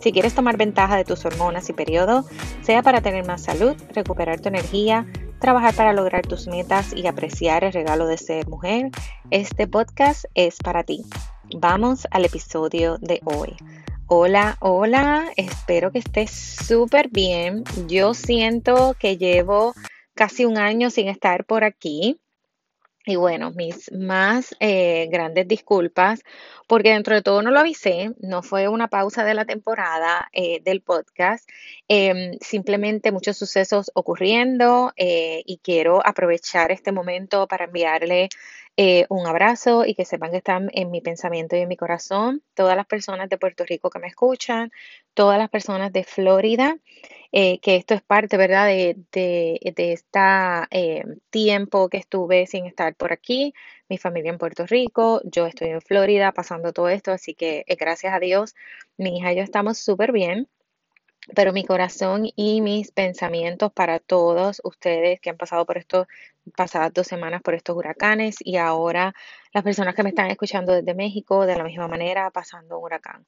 Si quieres tomar ventaja de tus hormonas y periodo, sea para tener más salud, recuperar tu energía, trabajar para lograr tus metas y apreciar el regalo de ser mujer, este podcast es para ti. Vamos al episodio de hoy. Hola, hola, espero que estés súper bien. Yo siento que llevo casi un año sin estar por aquí. Y bueno, mis más eh, grandes disculpas, porque dentro de todo no lo avisé, no fue una pausa de la temporada eh, del podcast, em, simplemente muchos sucesos ocurriendo eh, y quiero aprovechar este momento para enviarle un abrazo y que sepan que están en mi pensamiento y en mi corazón, todas las personas de Puerto Rico que me escuchan, todas las personas de Florida. Eh, que esto es parte, ¿verdad?, de, de, este tiempo que estuve sin estar por aquí, mi familia en Puerto Rico, yo estoy en Florida pasando todo esto, así que eh, gracias a Dios, mi hija y yo estamos súper bien. Pero mi corazón y mis pensamientos para todos ustedes que han pasado por estos pasadas dos semanas por estos huracanes y ahora las personas que me están escuchando desde México de la misma manera pasando un huracán.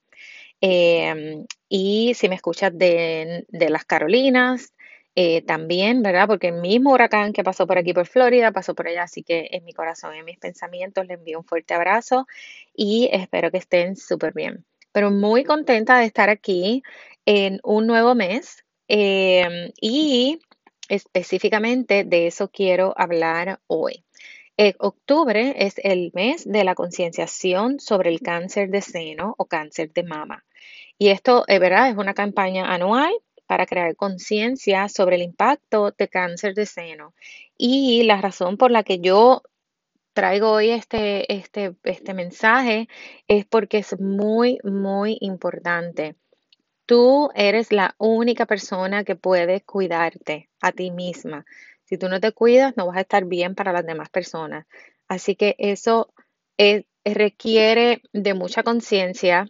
Em, y si me escuchas de, las Carolinas, eh, también, ¿verdad? Porque el mismo huracán que pasó por aquí por Florida pasó por allá, así que en mi corazón, en mis pensamientos, les envío un fuerte abrazo y espero que estén súper bien. Pero muy contenta de estar aquí en un nuevo mes em, y específicamente de eso quiero hablar hoy. Eh, octubre es el mes de la concienciación sobre el cáncer de seno o cáncer de mama. Y esto, es eh, verdad, es una campaña anual para crear conciencia sobre el impacto de cáncer de seno. Y la razón por la que yo traigo hoy este, este, este mensaje es porque es muy, muy importante. Tú eres la única persona que puede cuidarte a ti misma. Si tú no te cuidas, no vas a estar bien para las demás personas. Así que eso requiere de mucha conciencia,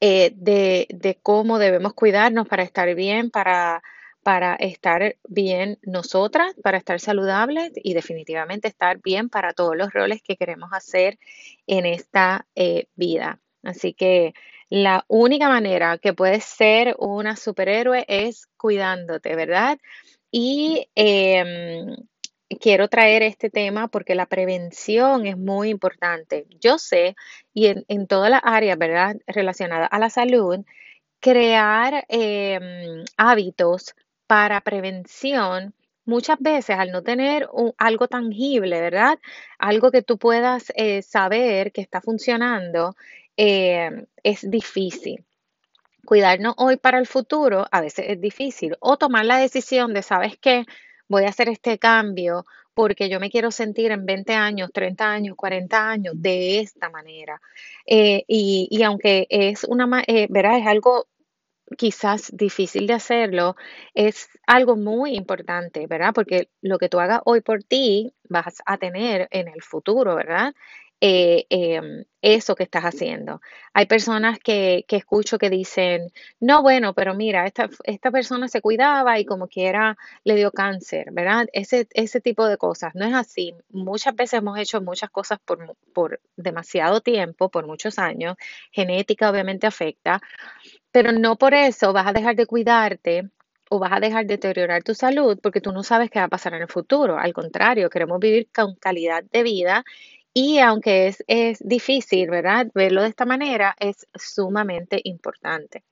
eh, de, cómo debemos cuidarnos para estar bien, para, para estar bien nosotras, para estar saludables y definitivamente estar bien para todos los roles que queremos hacer en esta eh, vida. Así que la única manera que puedes ser una superhéroe es cuidándote, ¿verdad? Y em, quiero traer este tema porque la prevención es muy importante. Yo sé, y en, todas las áreas, ¿verdad?, relacionadas a la salud, crear em, hábitos para prevención, muchas veces al no tener algo tangible, ¿verdad? Algo que tú puedas eh, saber que está funcionando, em, es difícil. Cuidarnos hoy para el futuro a veces es difícil. O tomar la decisión de, ¿sabes qué? voy a hacer este cambio porque yo me quiero sentir en 20 años, 30 años, 40 años de esta manera. Eh, y, aunque es una, eh, verás, es algo quizás difícil de hacerlo, es algo muy importante, ¿verdad? Porque lo que tú hagas hoy por ti vas a tener en el futuro, ¿verdad? Eh, em, eso que estás haciendo. Hay personas que, que, escucho que dicen, no, bueno, pero mira, esta, esta persona se cuidaba y como quiera le dio cáncer, ¿verdad? Ese, ese tipo de cosas. No es así. Muchas veces hemos hecho muchas cosas por, por demasiado tiempo, por muchos años. Genética obviamente afecta, pero no por eso vas a dejar de cuidarte o vas a dejar de deteriorar tu salud porque tú no sabes qué va a pasar en el futuro. Al contrario, queremos vivir con calidad de vida y aunque es, es difícil, ¿verdad? Verlo de esta manera es sumamente importante.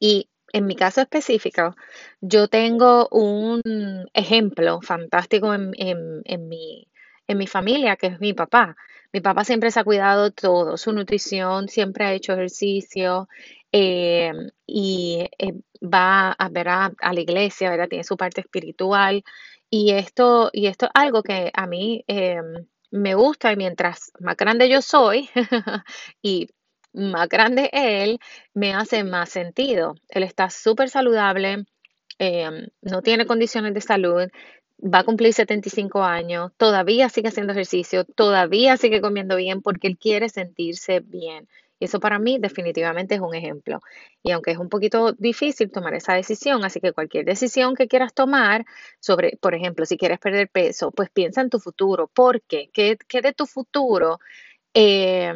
Y en mi caso específico, yo tengo un ejemplo fantástico en, mi, en mi familia, que es mi papá. Mi papá siempre se ha cuidado todo, su nutrición, siempre ha hecho ejercicio eh, y eh, va a, ver a, la iglesia, ¿verdad? Tiene su parte espiritual. Y esto, y esto es algo que a mí em, me gusta y mientras más grande yo soy y más grande él, me hace más sentido. Él está súper saludable, em, no tiene condiciones de salud, va a cumplir 75 años, todavía sigue haciendo ejercicio, todavía sigue comiendo bien porque él quiere sentirse bien. Y eso para mí definitivamente es un ejemplo. Y aunque es un poquito difícil tomar esa decisión, así que cualquier decisión que quieras tomar sobre, por ejemplo, si quieres perder peso, pues piensa en tu futuro. ¿Por qué? ¿Qué, de tu futuro eh,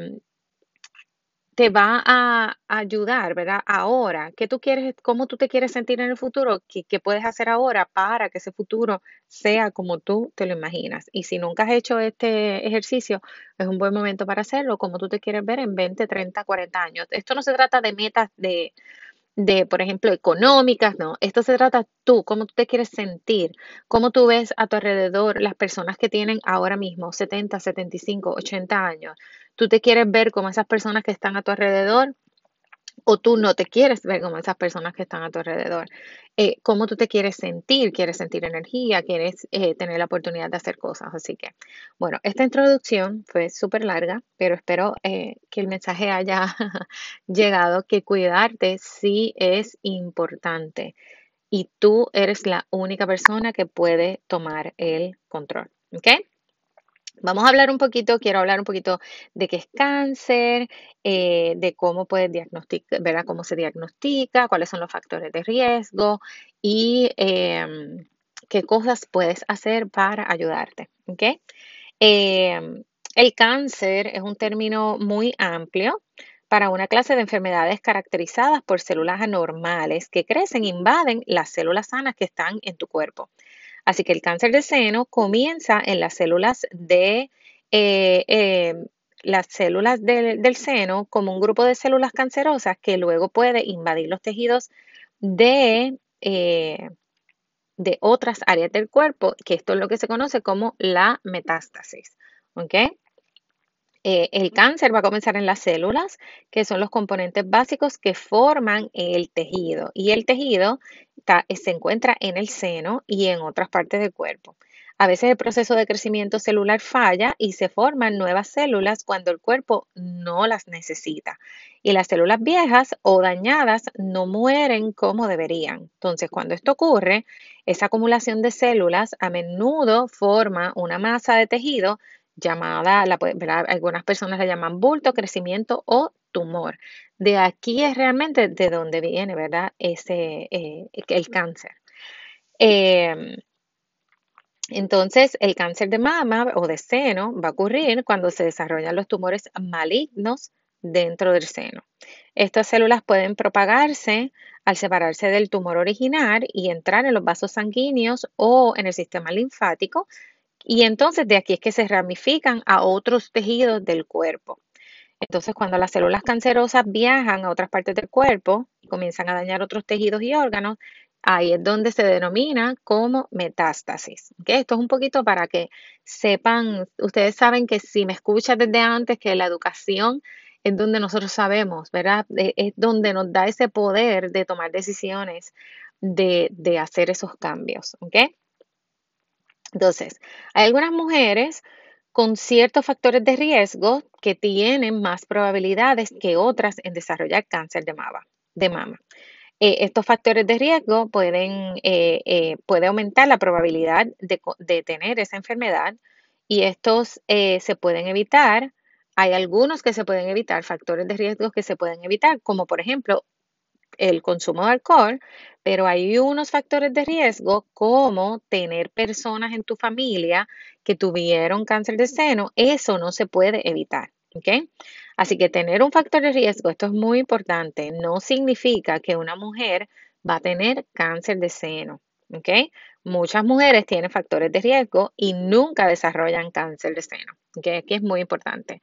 te va a ayudar, ¿verdad? Ahora, ¿qué tú quieres, cómo tú te quieres sentir en el futuro? ¿Qué, qué, puedes hacer ahora para que ese futuro sea como tú te lo imaginas? Y si nunca has hecho este ejercicio, es un buen momento para hacerlo, como tú te quieres ver en 20, 30, 40 años. Esto no se trata de metas de, de, por ejemplo, económicas, no. Esto se trata tú, cómo tú te quieres sentir, cómo tú ves a tu alrededor las personas que tienen ahora mismo 70, 75, 80 años. Tú te quieres ver como esas personas que están a tu alrededor o tú no te quieres ver como esas personas que están a tu alrededor. Eh, ¿Cómo tú te quieres sentir? ¿Quieres sentir energía? ¿Quieres eh, tener la oportunidad de hacer cosas? Así que, bueno, esta introducción fue súper larga, pero espero eh, que el mensaje haya llegado, que cuidarte sí es importante y tú eres la única persona que puede tomar el control. ¿Ok? Vamos a hablar un poquito, quiero hablar un poquito de qué es cáncer, eh, de cómo puedes diagnosticar. Cómo se diagnostica, cuáles son los factores de riesgo y em, qué cosas puedes hacer para ayudarte. Em, el cáncer es un término muy amplio para una clase de enfermedades caracterizadas por células anormales que crecen invaden las células sanas que están en tu cuerpo. Así que el cáncer de seno comienza en las células de eh, eh, las células del seno como un grupo de células cancerosas que luego puede invadir los tejidos de, eh, de otras áreas del cuerpo, que esto es lo que se conoce como la metástasis. el cáncer va a comenzar en las células, que son los componentes básicos que forman el tejido. Y el tejido se encuentra en el seno y en otras partes del cuerpo. A veces el proceso de crecimiento celular falla y se forman nuevas células cuando el cuerpo no las necesita. Y las células viejas o dañadas no mueren como deberían. Entonces, cuando esto ocurre, esa acumulación de células a menudo forma una masa de tejido llamada, algunas personas la llaman bulto, crecimiento o tumor. De aquí es realmente de donde viene, ¿verdad? Ese, eh, el cáncer. Em, entonces, el cáncer de mama o de seno va a ocurrir cuando se desarrollan los tumores malignos dentro del seno. Estas células pueden propagarse al separarse del tumor original y entrar en los vasos sanguíneos o en el sistema linfático. Y entonces de aquí es que se ramifican a otros tejidos del cuerpo. Entonces, cuando las células cancerosas viajan a otras partes del cuerpo y comienzan a dañar otros tejidos y órganos, ahí es donde se denomina como metástasis. Esto es un poquito para que sepan, ustedes saben que si me escuchas desde antes, que la educación es donde nosotros sabemos, ¿verdad? Es donde nos da ese poder de tomar decisiones, de, de hacer esos cambios, ¿ok? Entonces, hay algunas mujeres con ciertos factores de riesgo que tienen más probabilidades que otras en desarrollar cáncer de mama. De. Eh, estos factores de riesgo pueden eh, eh, puede aumentar la probabilidad de, tener esa enfermedad y estos se pueden evitar. Hay algunos que se pueden evitar, factores de riesgo que se pueden evitar, como por ejemplo el consumo de alcohol, pero hay unos factores de riesgo como tener personas en tu familia que tuvieron cáncer de seno, eso no se puede evitar. Así que tener un factor de riesgo, esto es muy importante, no significa que una mujer va a tener cáncer de seno. Muchas mujeres tienen factores de riesgo y nunca desarrollan cáncer de seno. ¿ok? Aquí es muy importante.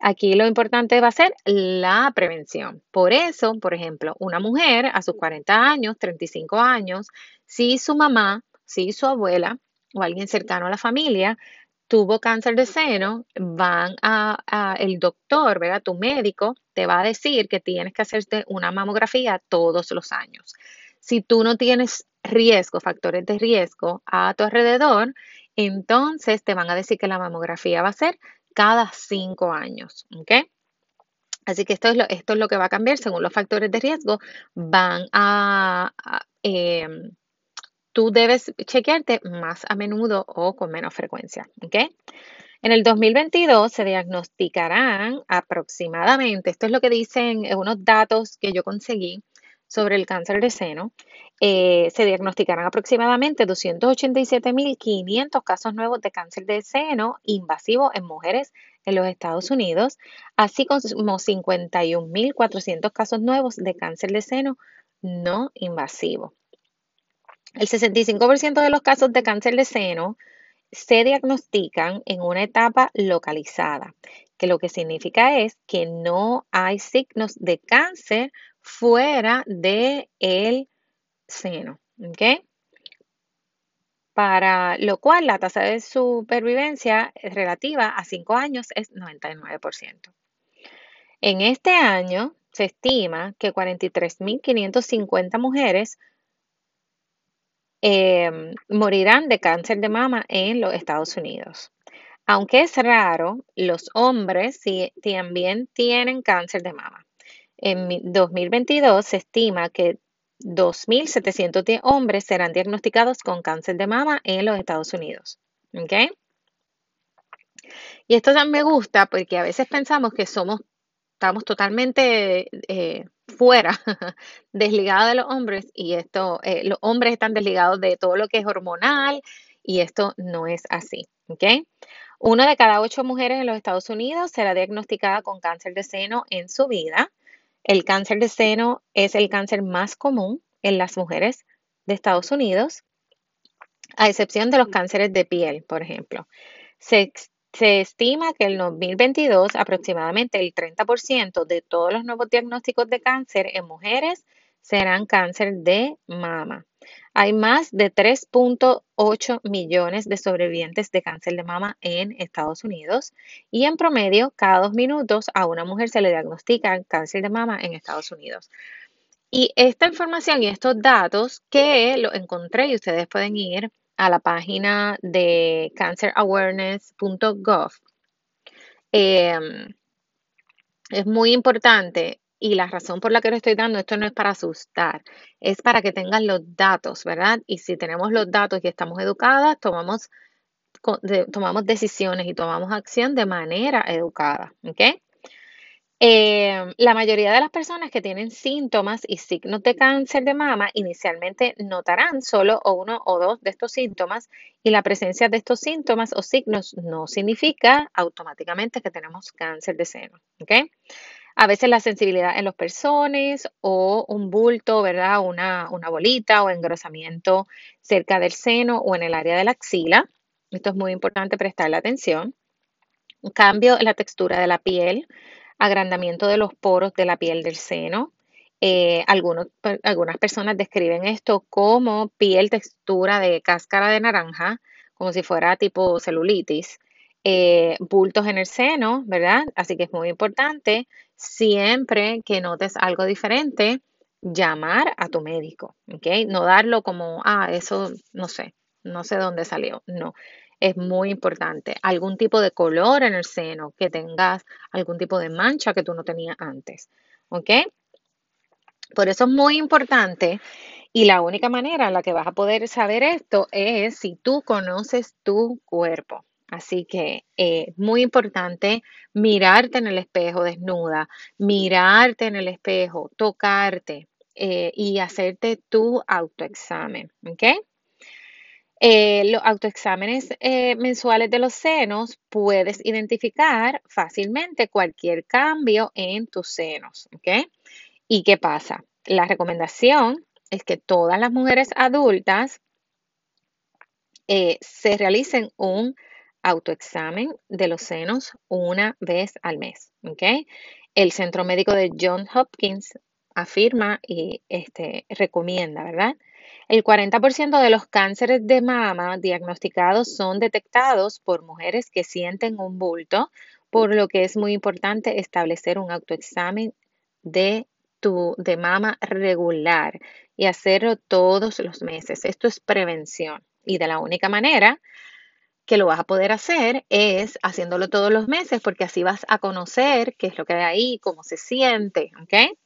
Aquí lo importante va a ser la prevención. Por eso, por ejemplo, una mujer a sus 40 años, 35 años, si su mamá, si su abuela o alguien cercano a la familia tuvo cáncer de seno, van a, el doctor, ¿verdad? Tu médico te va a decir que tienes que hacerte una mamografía todos los años. Si tú no tienes riesgo, factores de riesgo a tu alrededor, entonces te van a decir que la mamografía va a ser cada cinco años. Así que esto es, lo, esto es lo que va a cambiar según los factores de riesgo. Van a, em, tú debes chequearte más a menudo o con menos frecuencia. En el 2022 se diagnosticarán aproximadamente, esto es lo que dicen unos datos que yo conseguí sobre el cáncer de seno, eh, se diagnosticarán aproximadamente 287.500 casos nuevos de cáncer de seno invasivo en mujeres en los Estados Unidos, así como 51.400 casos nuevos de cáncer de seno no invasivo. El 65% de los casos de cáncer de seno se diagnostican en una etapa localizada, que lo que significa es que no hay signos de cáncer fuera el seno. ¿ok? Para lo cual la tasa de supervivencia relativa a 5 años es 99%. En este año se estima que 43.550 mujeres Em, morirán de cáncer de mama en los Estados Unidos. Aunque es raro, los hombres sí, también tienen cáncer de mama. En 2022 se estima que 2.710 hombres serán diagnosticados con cáncer de mama en los Estados Unidos. Y esto también me gusta porque a veces pensamos que somos, estamos totalmente eh, fuera, desligado de los hombres y esto, eh, los hombres están desligados de todo lo que es hormonal y esto no es así, ¿ok? Una de cada ocho mujeres en los Estados Unidos será diagnosticada con cáncer de seno en su vida. El cáncer de seno es el cáncer más común en las mujeres de Estados Unidos, a excepción de los cánceres de piel, por ejemplo. Se estima que en el 2022 aproximadamente el 30% de todos los nuevos diagnósticos de cáncer en mujeres serán cáncer de mama. Hay más de 3.8 millones de sobrevivientes de cáncer de mama en Estados Unidos y en promedio cada dos minutos a una mujer se le diagnostica cáncer de mama en Estados Unidos. Y esta información y estos datos que lo encontré y ustedes pueden ir a la página de cancerawareness.gov. Em, es muy importante y la razón por la que lo estoy dando, esto no es para asustar, es para que tengan los datos, ¿verdad? Y si tenemos los datos y estamos educadas, tomamos, tomamos decisiones y tomamos acción de manera educada, ¿ok? Em, la mayoría de las personas que tienen síntomas y signos de cáncer de mama inicialmente notarán solo uno o dos de estos síntomas y la presencia de estos síntomas o signos no significa automáticamente que tenemos cáncer de seno. A veces la sensibilidad en los personas o un bulto, ¿verdad? Una, una bolita o engrosamiento cerca del seno o en el área de la axila. Esto es muy importante prestarle atención. Cambio en la textura de la piel agrandamiento de los poros de la piel del seno. Eh, algunas personas describen esto como piel textura de cáscara de naranja, como si fuera tipo celulitis. Eh, bultos en el seno, ¿verdad? Así que es muy importante siempre que notes algo diferente, llamar a tu médico, ¿ok? No darlo como, ah, eso no sé, no sé dónde salió. No, es muy importante. Algún tipo de color en el seno, que tengas algún tipo de mancha que tú no tenías antes. ¿Ok? Por eso es muy importante y la única manera en la que vas a poder saber esto es si tú conoces tu cuerpo. Así que es eh, muy importante mirarte en el espejo desnuda, mirarte en el espejo, tocarte eh, y hacerte tu autoexamen. ¿Ok? Eh, los autoexámenes eh, mensuales de los senos puedes identificar fácilmente cualquier cambio en tus senos. ¿ok? ¿Y qué pasa? La recomendación es que todas las mujeres adultas se realicen un autoexamen de los senos una vez al mes. El Centro Médico de John Hopkins afirma y este, recomienda, ¿verdad? El 40% de los cánceres de mama diagnosticados son detectados por mujeres que sienten un bulto, por lo que es muy importante establecer un autoexamen de tu de mama regular y hacerlo todos los meses. Esto es prevención y de la única manera que lo vas a poder hacer es haciéndolo todos los meses, porque así vas a conocer qué es lo que hay ahí, cómo se siente, ¿ok?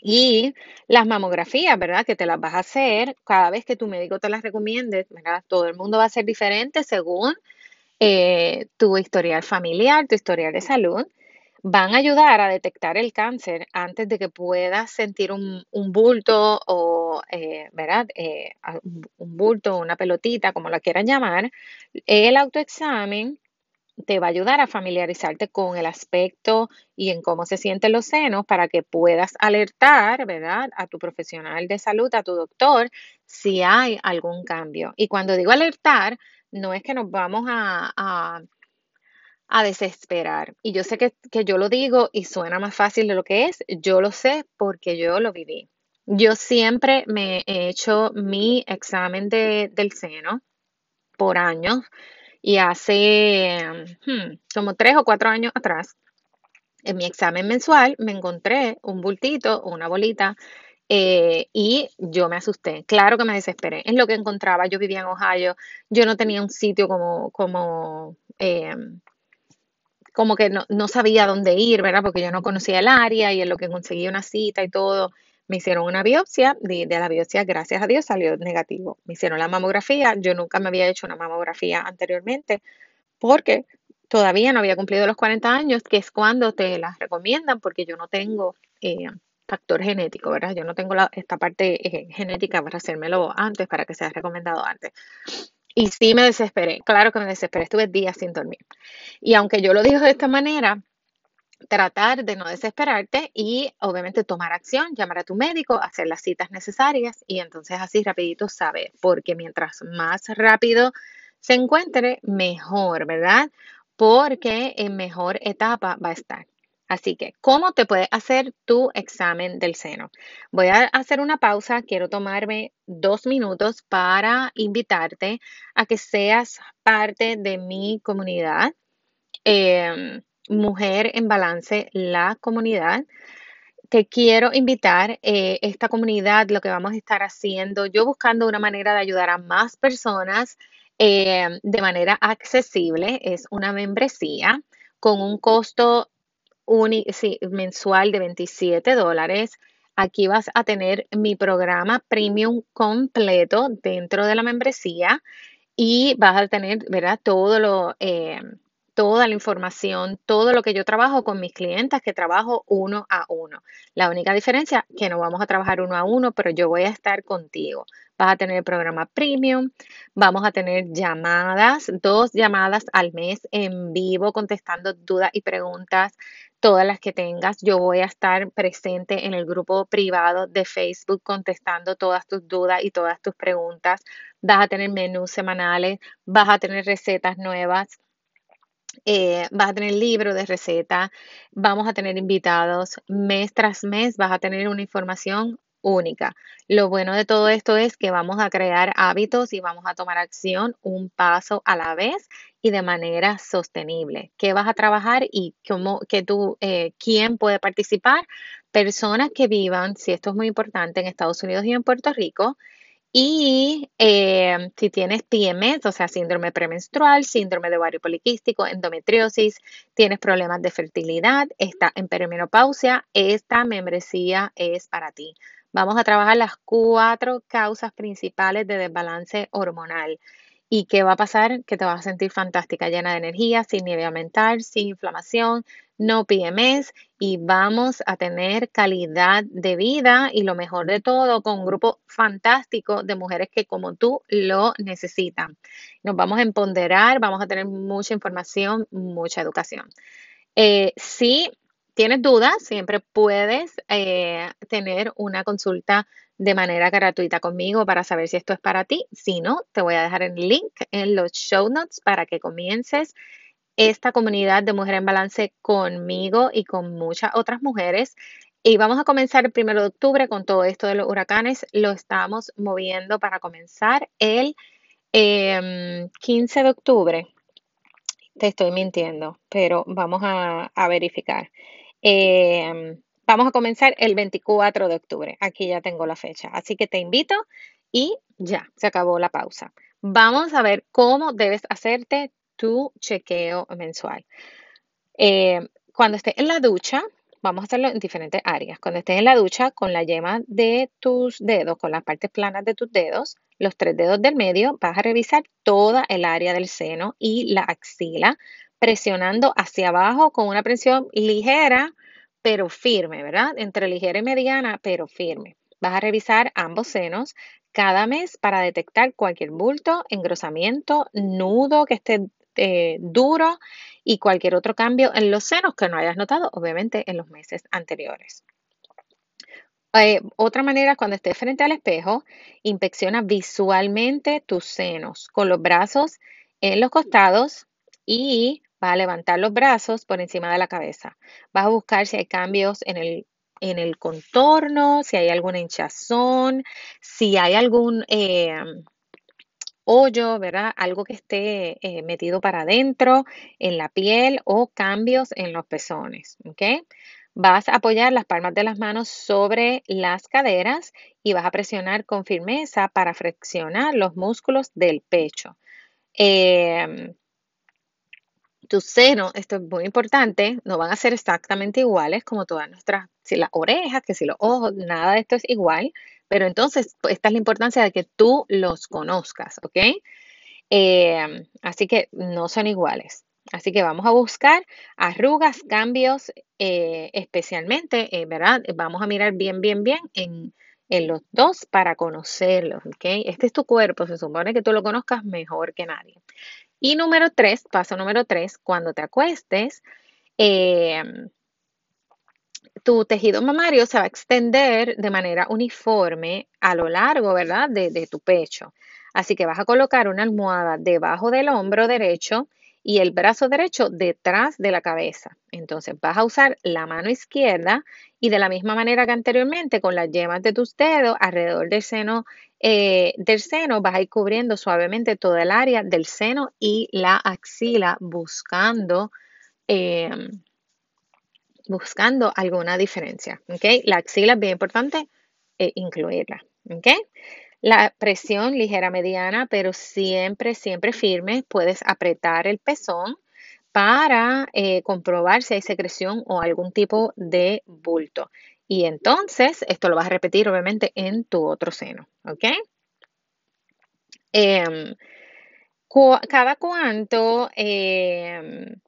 Y las mamografías, ¿verdad? Que te las vas a hacer cada vez que tu médico te las recomiende, ¿verdad? Todo el mundo va a ser diferente según eh, tu historial familiar, tu historial de salud. Van a ayudar a detectar el cáncer antes de que puedas sentir un, bulto o, eh, ¿verdad? Eh, un bulto, una pelotita, como la quieran llamar. El autoexamen te va a ayudar a familiarizarte con el aspecto y en cómo se sienten los senos para que puedas alertar, ¿verdad?, a tu profesional de salud, a tu doctor, si hay algún cambio. Y cuando digo alertar, no es que nos vamos a, a, desesperar. Y yo sé que, que yo lo digo y suena más fácil de lo que es, yo lo sé porque yo lo viví. Yo siempre me he hecho mi examen de, del seno por años y hace hmm, como tres o cuatro años atrás, en mi examen mensual, me encontré un bultito una bolita eh, y yo me asusté. Claro que me desesperé. Es lo que encontraba. Yo vivía en Ohio. Yo no tenía un sitio como, como, em, como que no, no, sabía dónde ir, ¿verdad? Porque yo no conocía el área y en lo que conseguí una cita y todo. Me hicieron una biopsia, de, la biopsia, gracias a Dios, salió negativo. Me hicieron la mamografía, yo nunca me había hecho una mamografía anteriormente porque todavía no había cumplido los 40 años, que es cuando te las recomiendan, porque yo no tengo eh, factor genético, ¿verdad? Yo no tengo esta parte eh, genética para hacérmelo antes, para que sea recomendado antes. Y sí me desesperé, claro que me desesperé, estuve días sin dormir. Y aunque yo lo digo de esta manera, tratar de no desesperarte y obviamente tomar acción, llamar a tu médico, hacer las citas necesarias y entonces así rapidito saber, porque mientras más rápido se encuentre, mejor, ¿verdad? Porque en mejor etapa va a estar. Así que, ¿cómo te puedes hacer tu examen del seno? Voy a hacer una pausa, quiero tomarme dos minutos para invitarte a que seas parte de mi comunidad. Em, Mujer en Balance, la comunidad. Te quiero invitar, eh, esta comunidad, lo que vamos a estar haciendo, yo buscando una manera de ayudar a más personas eh, de manera accesible, es una membresía con un costo mensual de 27 dólares. Aquí vas a tener mi programa premium completo dentro de la membresía y vas a tener, ¿verdad? Todo lo, eh, toda la información, todo lo que yo trabajo con mis clientes, que trabajo uno a uno. La única diferencia que no vamos a trabajar uno a uno, pero yo voy a estar contigo. Vas a tener el programa premium, vamos a tener llamadas, dos llamadas al mes en vivo contestando dudas y preguntas, todas las que tengas. Yo voy a estar presente en el grupo privado de Facebook contestando todas tus dudas y todas tus preguntas. Vas a tener menús semanales, vas a tener recetas nuevas eh, vas a tener libro de receta, vamos a tener invitados, mes tras mes vas a tener una información única. Lo bueno de todo esto es que vamos a crear hábitos y vamos a tomar acción un paso a la vez y de manera sostenible. ¿Qué vas a trabajar y cómo, que tú, eh, quién puede participar? Personas que vivan, si esto es muy importante, en Estados Unidos y en Puerto Rico, y eh, si tienes PMS, o sea, síndrome premenstrual, síndrome de ovario poliquístico, endometriosis, tienes problemas de fertilidad, está en perimenopausia, esta membresía es para ti. Vamos a trabajar las cuatro causas principales de desbalance hormonal. ¿Y qué va a pasar? Que te vas a sentir fantástica, llena de energía, sin nieve mental, sin inflamación, no PMS y vamos a tener calidad de vida y lo mejor de todo con un grupo fantástico de mujeres que como tú lo necesitan. Nos vamos a empoderar, vamos a tener mucha información, mucha educación. Eh, si tienes dudas, siempre puedes eh, tener una consulta de manera gratuita conmigo para saber si esto es para ti. Si no, te voy a dejar el link en los show notes para que comiences esta comunidad de Mujer en Balance conmigo y con muchas otras mujeres. Y vamos a comenzar el primero de octubre con todo esto de los huracanes. Lo estamos moviendo para comenzar el 15 em, de octubre. Te estoy mintiendo, pero vamos a verificar. Em, vamos a comenzar el 24 de octubre. Aquí ya tengo la fecha. Así que te invito y ya, se acabó la pausa. vamos a ver cómo debes hacerte tu chequeo mensual. Eh, cuando estés en la ducha, vamos a hacerlo en diferentes áreas. Cuando estés en la ducha, con la yema de tus dedos, con las partes planas de tus dedos, los tres dedos del medio, vas a revisar toda el área del seno y la axila, presionando hacia abajo con una presión ligera, pero firme, ¿verdad? Entre ligera y mediana, pero firme. Vas a revisar ambos senos cada mes para detectar cualquier bulto, engrosamiento, nudo que esté eh, duro y cualquier otro cambio en los senos que no hayas notado, obviamente, en los meses anteriores. Eh, otra manera, cuando estés frente al espejo, inspecciona visualmente tus senos con los brazos en los costados y vas a levantar los brazos por encima de la cabeza. Vas a buscar si hay cambios en el en el contorno, si hay alguna hinchazón, si hay algún eh, hoyo, ¿verdad? Algo que esté eh, metido para adentro en la piel o cambios en los pezones, ¿ok? Vas a apoyar las palmas de las manos sobre las caderas y vas a presionar con firmeza para flexionar los músculos del pecho. Em, tus senos, esto es muy importante, no van a ser exactamente iguales como todas nuestras, si las orejas, que si los ojos, nada de esto es igual, pero entonces pues, esta es la importancia de que tú los conozcas, ¿ok? Eh, así que no son iguales. Así que vamos a buscar arrugas, cambios, eh, especialmente, eh, ¿verdad? Vamos a mirar bien, bien, bien en, en los dos para conocerlos, ¿ok? Este es tu cuerpo, se supone que tú lo conozcas mejor que nadie. Y número tres, paso número tres, cuando te acuestes, eh, tu tejido mamario se va a extender de manera uniforme a lo largo, ¿verdad?, de, de, tu pecho. Así que vas a colocar una almohada debajo del hombro derecho y el brazo derecho detrás de la cabeza. Entonces vas a usar la mano izquierda y de la misma manera que anteriormente con las yemas de tus dedos alrededor del seno eh, del seno vas a ir cubriendo suavemente toda el área del seno y la axila buscando em, buscando alguna diferencia. ¿okay? La axila es bien importante eh, incluirla. ¿okay? La presión ligera mediana, pero siempre, siempre firme. Puedes apretar el pezón para eh, comprobar si hay secreción o algún tipo de bulto. Y entonces, esto lo vas a repetir obviamente en tu otro seno, ¿ok? Em, cada cuánto em,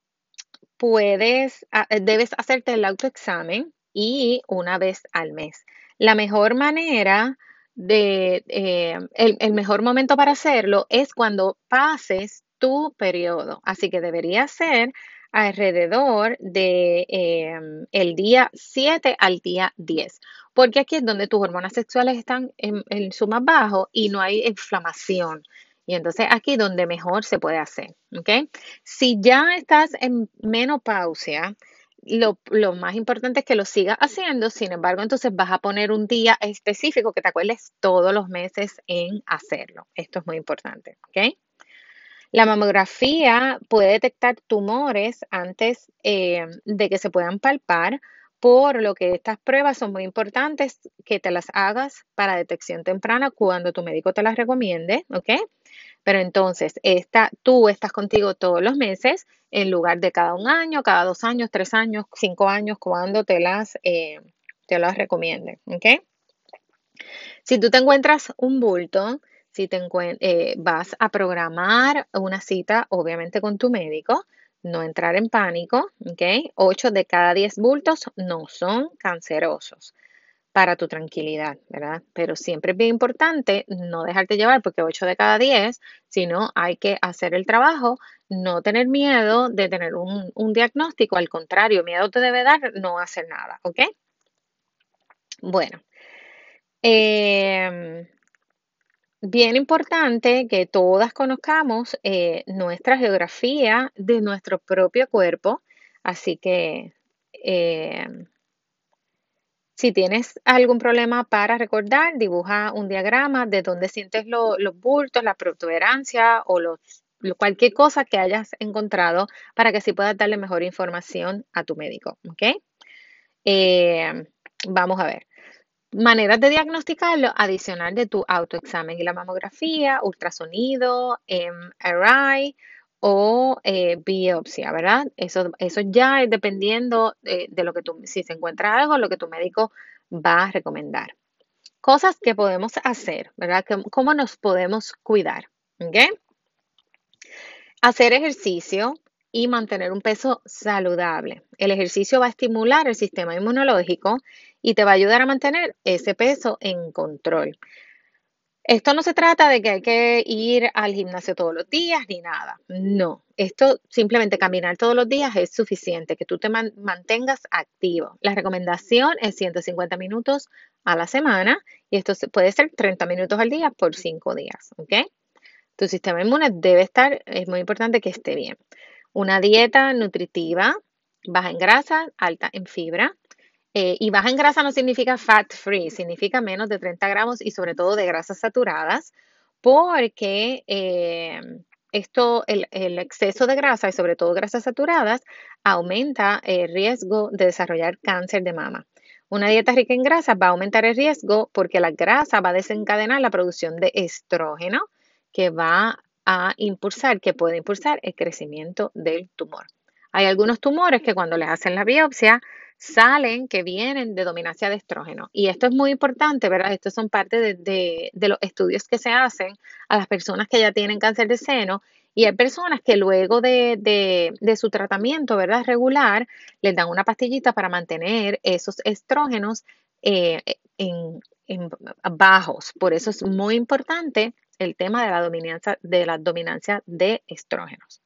puedes, debes hacerte el autoexamen y una vez al mes. La mejor manera de, eh, el, mejor momento para hacerlo es cuando pases tu periodo. Así que debería ser alrededor de em, el día 7 al día 10, porque aquí es donde tus hormonas sexuales están en, en, su más bajo y no hay inflamación. Y entonces aquí donde mejor se puede hacer, ¿ok? Si ya estás en menopausia, lo, más importante es que lo sigas haciendo, sin embargo, entonces vas a poner un día específico que te acuerdes todos los meses en hacerlo. Esto es muy importante, ¿ok? La mamografía puede detectar tumores antes eh, de que se puedan palpar, por lo que estas pruebas son muy importantes que te las hagas para detección temprana cuando tu médico te las recomiende, ¿ok? Pero entonces, esta, tú estás contigo todos los meses en lugar de cada un año, cada dos años, tres años, cinco años, cuando te las, eh, te las. ¿ok? Si tú te encuentras un bulto, si te eh, vas a programar una cita, obviamente con tu médico, no entrar en pánico, ¿ok? 8 de cada 10 bultos no son cancerosos para tu tranquilidad, ¿verdad? Pero siempre es bien importante no dejarte llevar porque 8 de cada 10, sino hay que hacer el trabajo, no tener miedo de tener un, diagnóstico, al contrario, miedo te debe dar no hacer nada, ¿ok? Bueno, em, bien importante que todas conozcamos eh, nuestra geografía de nuestro propio cuerpo, así que... Em, si tienes algún problema para recordar, dibuja un diagrama de dónde sientes los bultos, la protuberancia o cualquier cosa que hayas encontrado para que así puedas darle mejor información a tu médico. ¿ok? Eh, vamos a ver. Maneras de diagnosticarlo, adicional de tu autoexamen y la mamografía, ultrasonido, MRI o eh, biopsia, ¿verdad? Eso, eso ya es dependiendo de, de lo que tú, si se encuentra algo, lo que tu médico va a recomendar. Cosas que podemos hacer, ¿verdad? ¿Cómo nos podemos cuidar? ¿Ok? Hacer ejercicio y mantener un peso saludable. El ejercicio va a estimular el sistema inmunológico y te va a ayudar a mantener ese peso en control. Esto no se trata de que hay que ir al gimnasio todos los días ni nada. No, esto simplemente caminar todos los días es suficiente, que tú te mantengas activo. La recomendación es 150 minutos a la semana y esto puede ser 30 minutos al día por 5 días, ¿ok? Tu sistema inmune debe estar, es muy importante que esté bien. Una dieta nutritiva, baja en grasa, alta en fibra, eh, y baja en grasa no significa fat free, significa menos de 30 gramos y sobre todo de grasas saturadas, porque eh, esto, el, exceso de grasa y sobre todo grasas saturadas, aumenta el riesgo de desarrollar cáncer de mama. Una dieta rica en grasa va a aumentar el riesgo porque la grasa va a desencadenar la producción de estrógeno que va a impulsar, que puede impulsar el crecimiento del tumor. Hay algunos tumores que cuando les hacen la biopsia salen que vienen de dominancia de estrógeno. Y esto es muy importante, ¿verdad? Estos son parte de, los estudios que se hacen a las personas que ya tienen cáncer de seno y hay personas que luego de, su tratamiento, ¿verdad? Regular, les dan una pastillita para mantener esos estrógenos eh, en, bajos. Por eso es muy importante el tema de la dominancia de, la dominancia de estrógenos.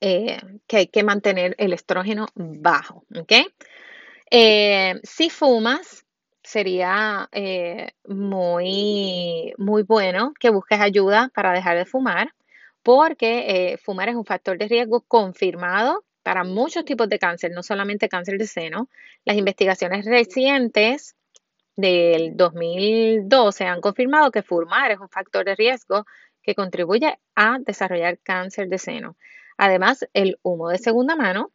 Eh, que hay que mantener el estrógeno bajo. Eh, si fumas, sería eh, muy, muy bueno que busques ayuda para dejar de fumar, porque fumar es un factor de riesgo confirmado para muchos tipos de cáncer, no solamente cáncer de seno. Las investigaciones recientes del 2012 han confirmado que fumar es un factor de riesgo que contribuye a desarrollar cáncer de seno. Además, el humo de segunda mano.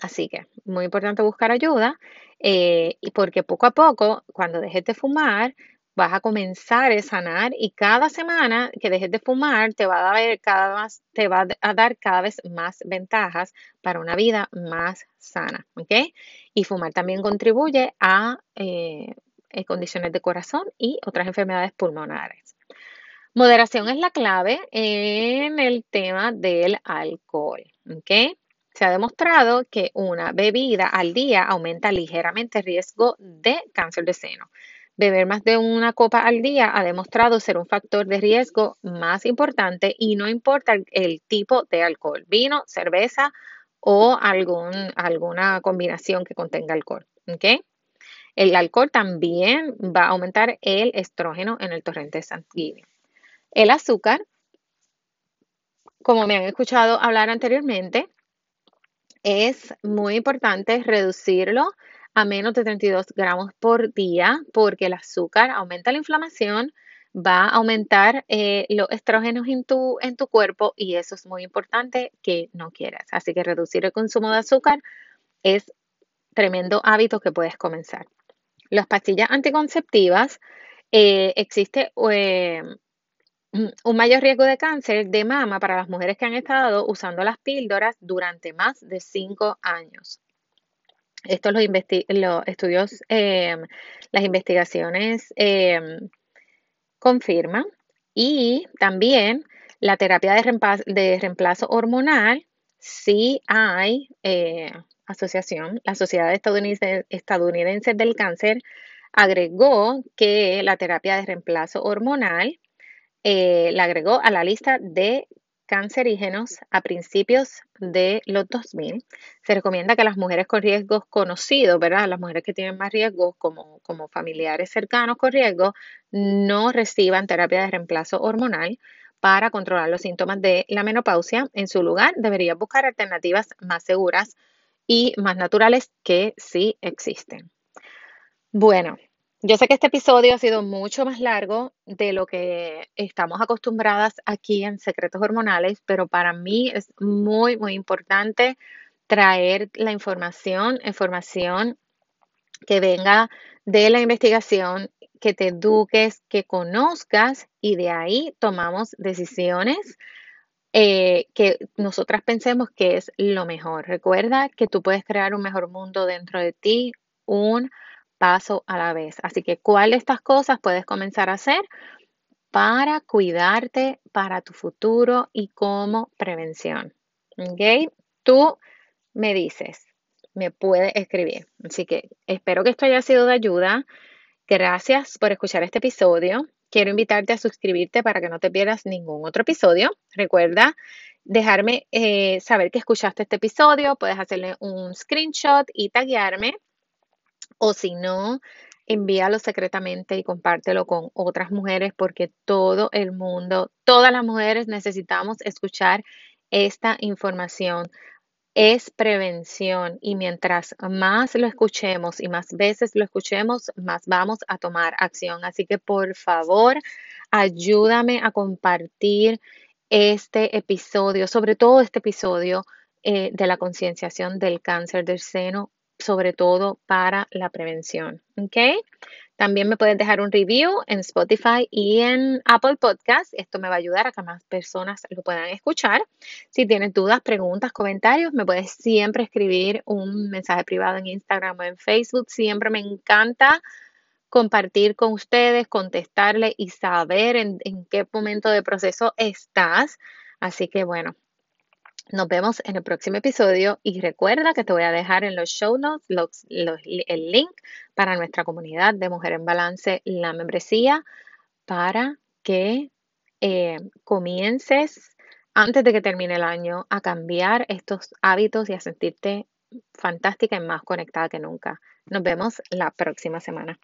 Así que muy importante buscar ayuda eh, porque poco a poco, cuando dejes de fumar, vas a comenzar a sanar y cada semana que dejes de fumar te va a dar cada, más, te va a dar cada vez más ventajas para una vida más sana, ¿ok? Y fumar también contribuye a eh, condiciones de corazón y otras enfermedades pulmonares. Moderación es la clave en el tema del alcohol. ¿ok? Se ha demostrado que una bebida al día aumenta ligeramente el riesgo de cáncer de seno. Beber más de una copa al día ha demostrado ser un factor de riesgo más importante y no importa el, tipo de alcohol, vino, cerveza o alguna combinación que contenga alcohol. ¿ok? El alcohol también va a aumentar el estrógeno en el torrente sanguíneo. El azúcar, como me han escuchado hablar anteriormente, es muy importante reducirlo a menos de 32 gramos por día porque el azúcar aumenta la inflamación, va a aumentar eh, los estrógenos en tu, en tu cuerpo y eso es muy importante que no quieras. Así que reducir el consumo de azúcar es tremendo hábito que puedes comenzar. Las pastillas anticonceptivas, eh, existe eh, un mayor riesgo de cáncer de mama para las mujeres que han estado usando las píldoras durante más de cinco años. Estos los, los estudios, em, las investigaciones em, confirman. Y también la terapia de reemplazo, hormonal, sí hay eh, asociación, la Sociedad Estadounidense, del Cáncer agregó que la terapia de reemplazo hormonal eh, la agregó a la lista de cancerígenos a principios de los 2000. Se recomienda que las mujeres con riesgos conocidos, ¿verdad? Las mujeres que tienen más riesgos, como, como familiares cercanos con riesgo, no reciban terapia de reemplazo hormonal para controlar los síntomas de la menopausia. En su lugar, deberían buscar alternativas más seguras y más naturales que sí existen. Bueno, yo sé que este episodio ha sido mucho más largo de lo que estamos acostumbradas aquí en Secretos Hormonales, pero para mí es muy, muy importante traer la información, información que venga de la investigación, que te eduques, que conozcas y de ahí tomamos decisiones eh, que nosotras pensemos que es lo mejor. Recuerda que tú puedes crear un mejor mundo dentro de ti, un paso a la vez. Así que, ¿cuál de estas cosas puedes comenzar a hacer para cuidarte para tu futuro y como prevención? ¿Ok? Tú me dices, me puedes escribir. Así que espero que esto haya sido de ayuda. Gracias por escuchar este episodio. Quiero invitarte a suscribirte para que no te pierdas ningún otro episodio. Recuerda dejarme eh, saber que escuchaste este episodio. Puedes hacerle un screenshot y taguearme. O si no, envíalo secretamente y compártelo con otras mujeres porque todo el mundo, todas las mujeres necesitamos escuchar esta información es prevención y mientras más lo escuchemos y más veces lo escuchemos, más vamos a tomar acción. Así que por favor, ayúdame a compartir este episodio, sobre todo este episodio eh, de la concienciación del cáncer del seno, sobre todo para la prevención. ¿Ok? También me puedes dejar un review en Spotify y en Apple Podcast. Esto me va a ayudar a que más personas lo puedan escuchar. Si tienes dudas, preguntas, comentarios, me puedes siempre escribir un mensaje privado en Instagram o en Facebook. Siempre me encanta compartir con ustedes, contestarle y saber en, en qué momento de proceso estás. Así que bueno, nos vemos en el próximo episodio y recuerda que te voy a dejar en los show notes el link para nuestra comunidad de Mujer en Balance, la membresía, para que eh, comiences antes de que termine el año a cambiar estos hábitos y a sentirte fantástica y más conectada que nunca. Nos vemos la próxima semana.